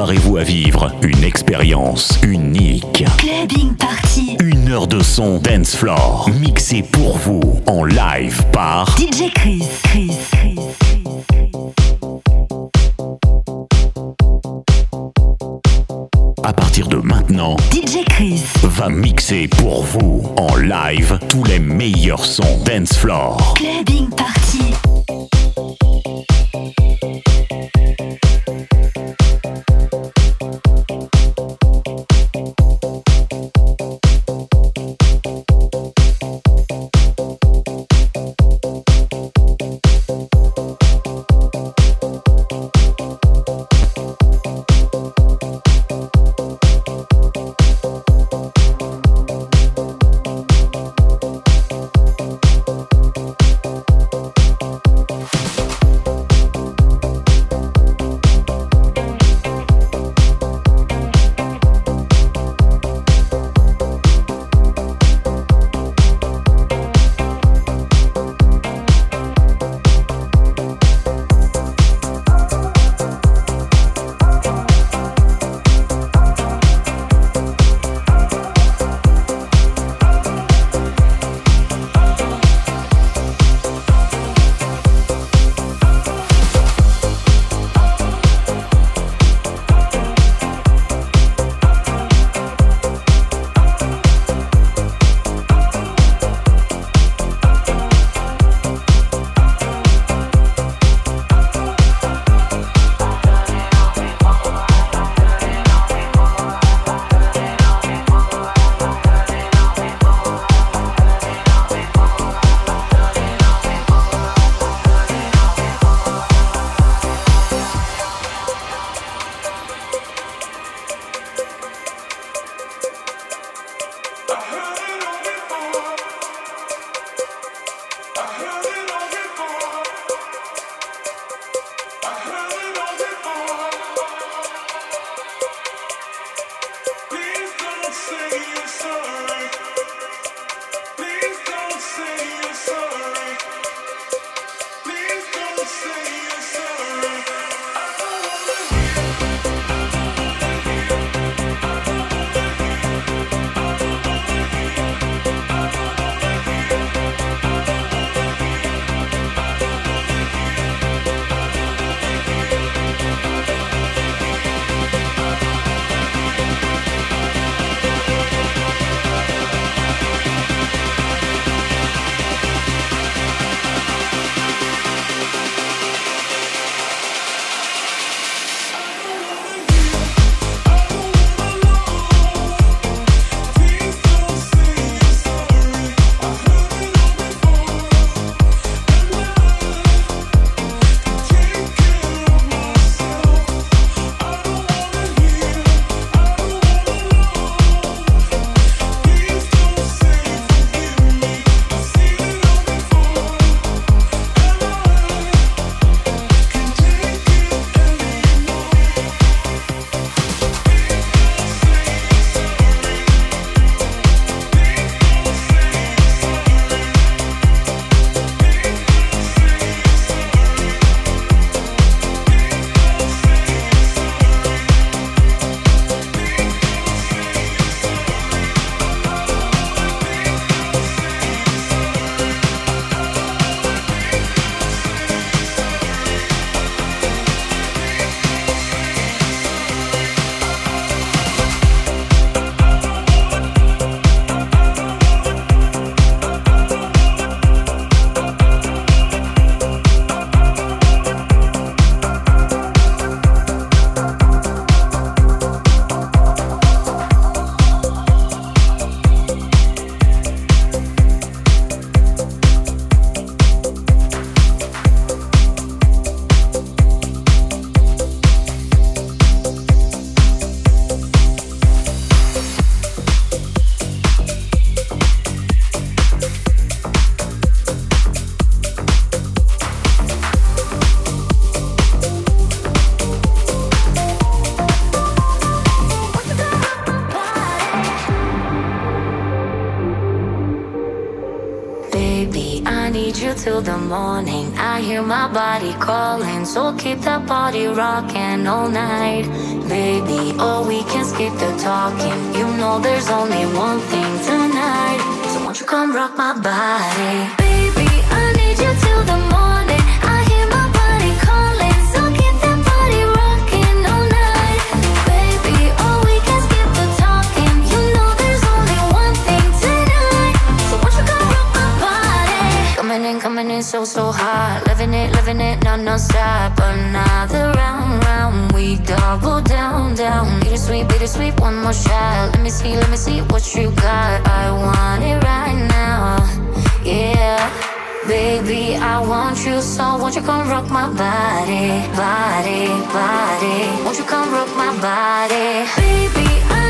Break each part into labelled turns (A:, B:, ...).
A: Préparez-vous à vivre une expérience unique.
B: Clubbing Party.
A: Une heure de son dance floor mixé pour vous en live par
B: DJ Chris. Chris. Chris.
A: À partir de maintenant,
B: DJ Chris
A: va mixer pour vous en live tous les meilleurs sons dance floor.
B: Clubbing Party.
C: So keep that body rocking all night. Baby, oh, we can skip the talking. You know there's only one thing tonight. So won't you come rock my body? Baby, I need you till the morning. Having it, living it, no, no stop. Another round, round, we double down, down. Bittersweet, bittersweet, one more shot. Let me see, let me see what you got. I want it right now, yeah. Baby, I want you so. Won't you come rock my body, body, body? Won't you come rock my body, baby? I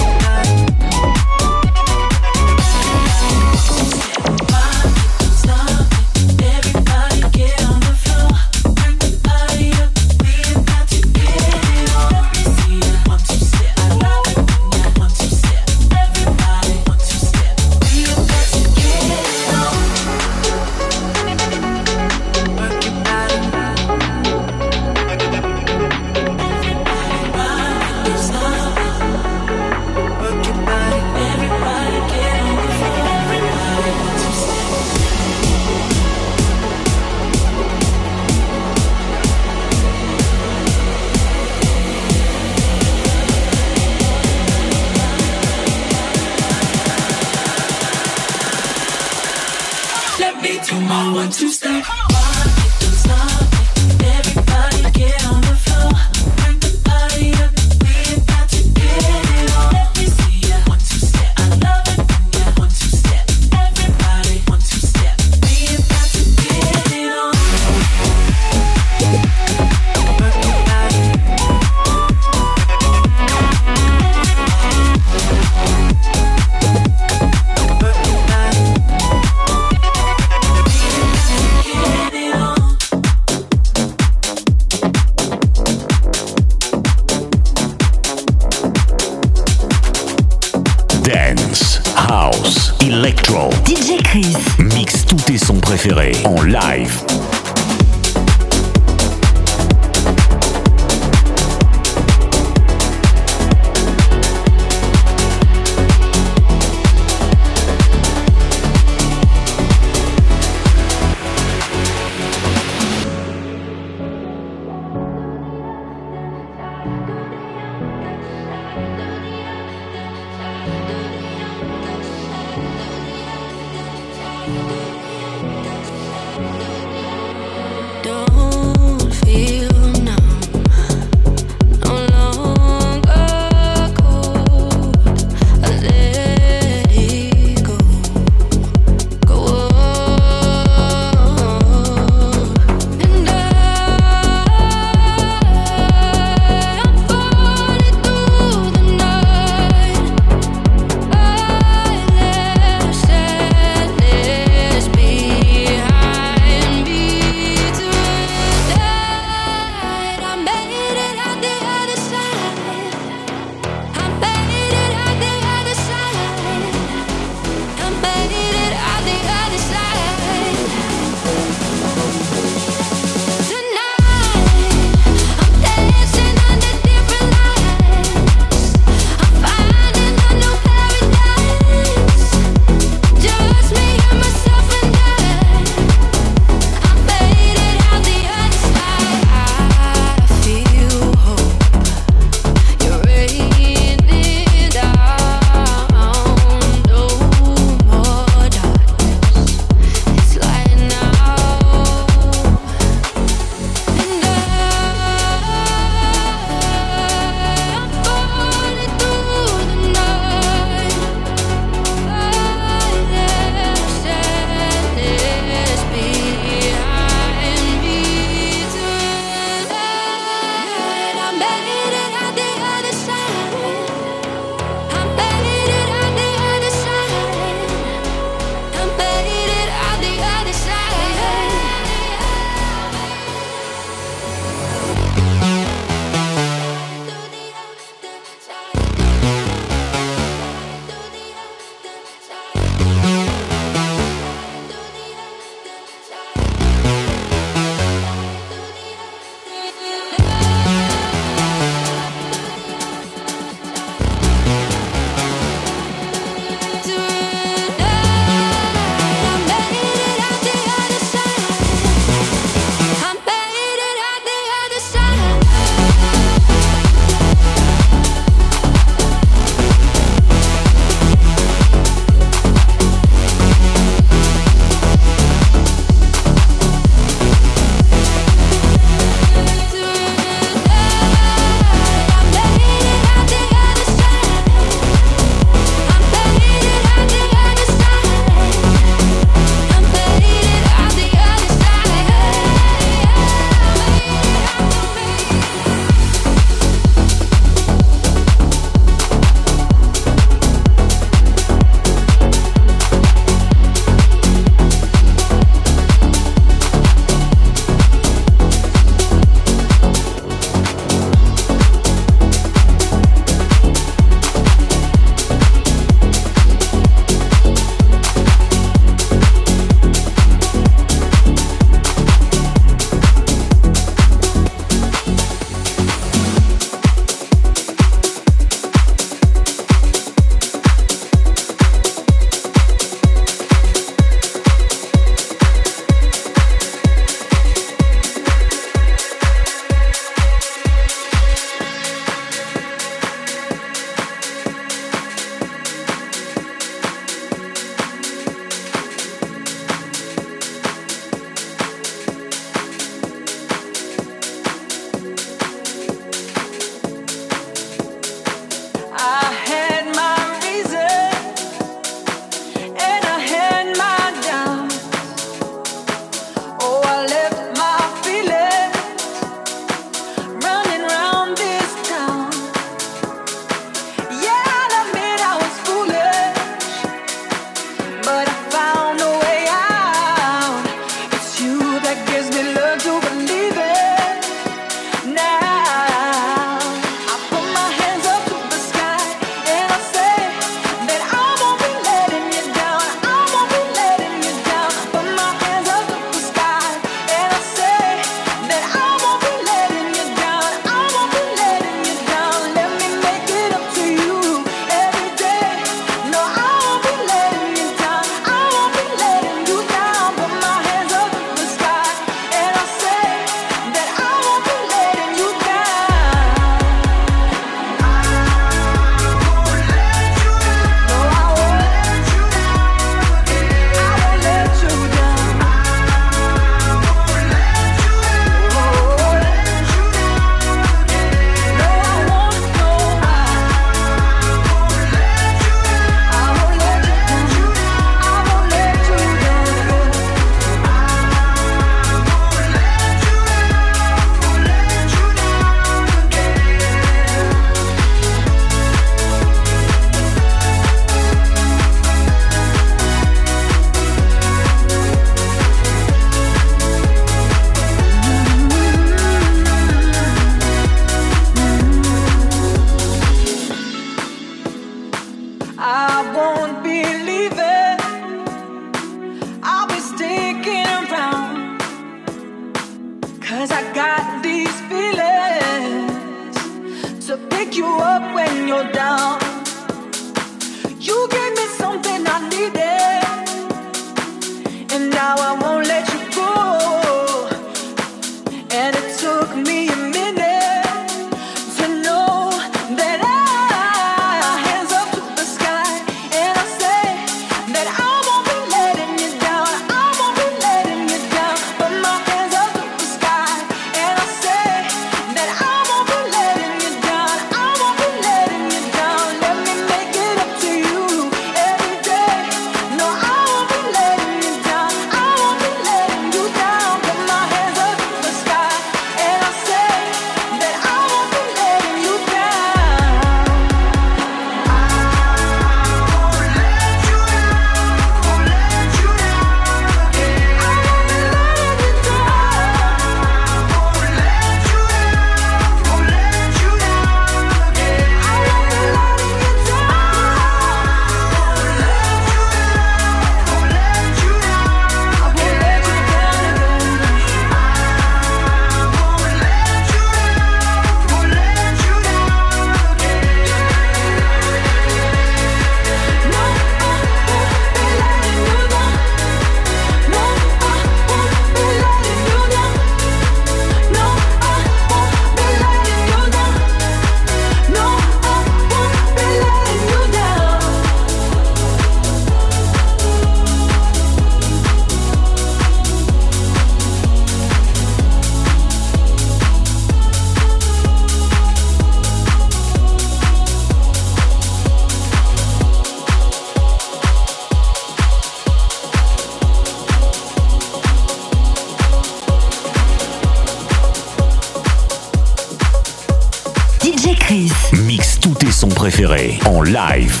D: Live.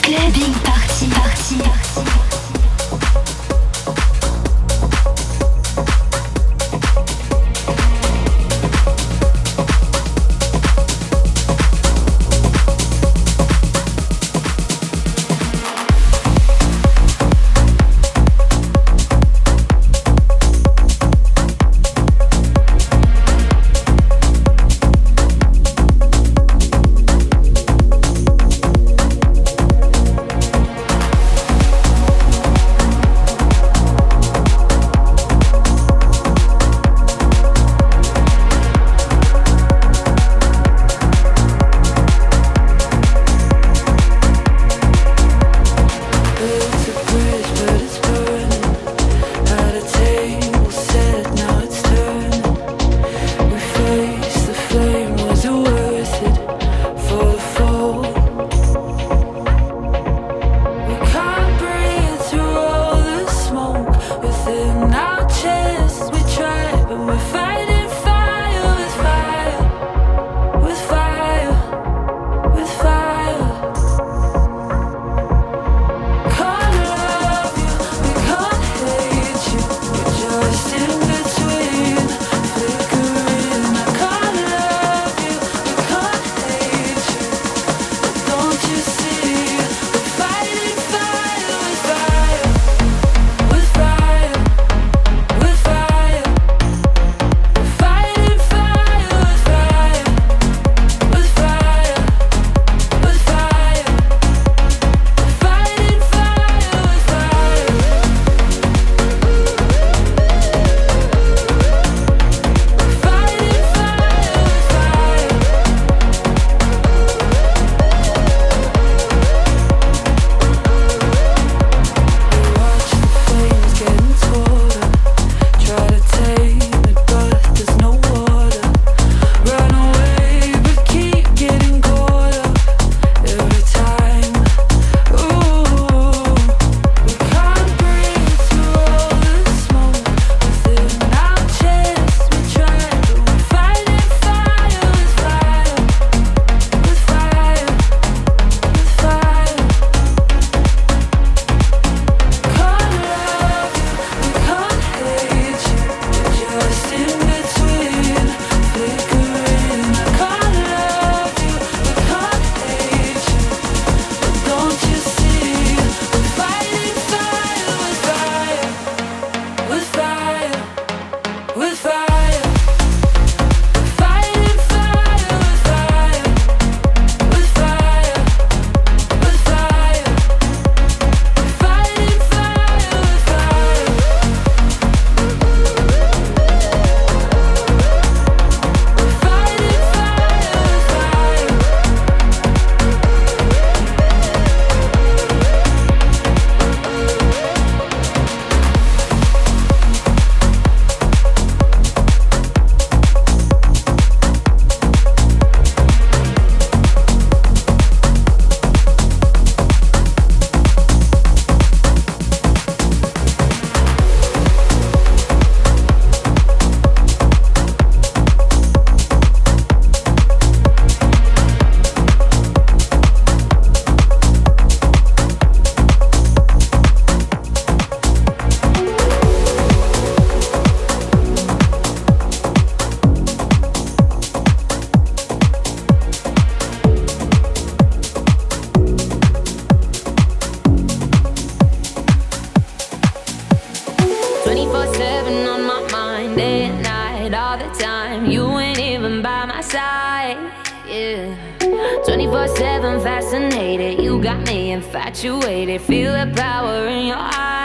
E: 24 7 fascinated, you got me infatuated. Feel the power in your eyes.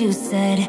F: You said.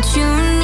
F: That you need.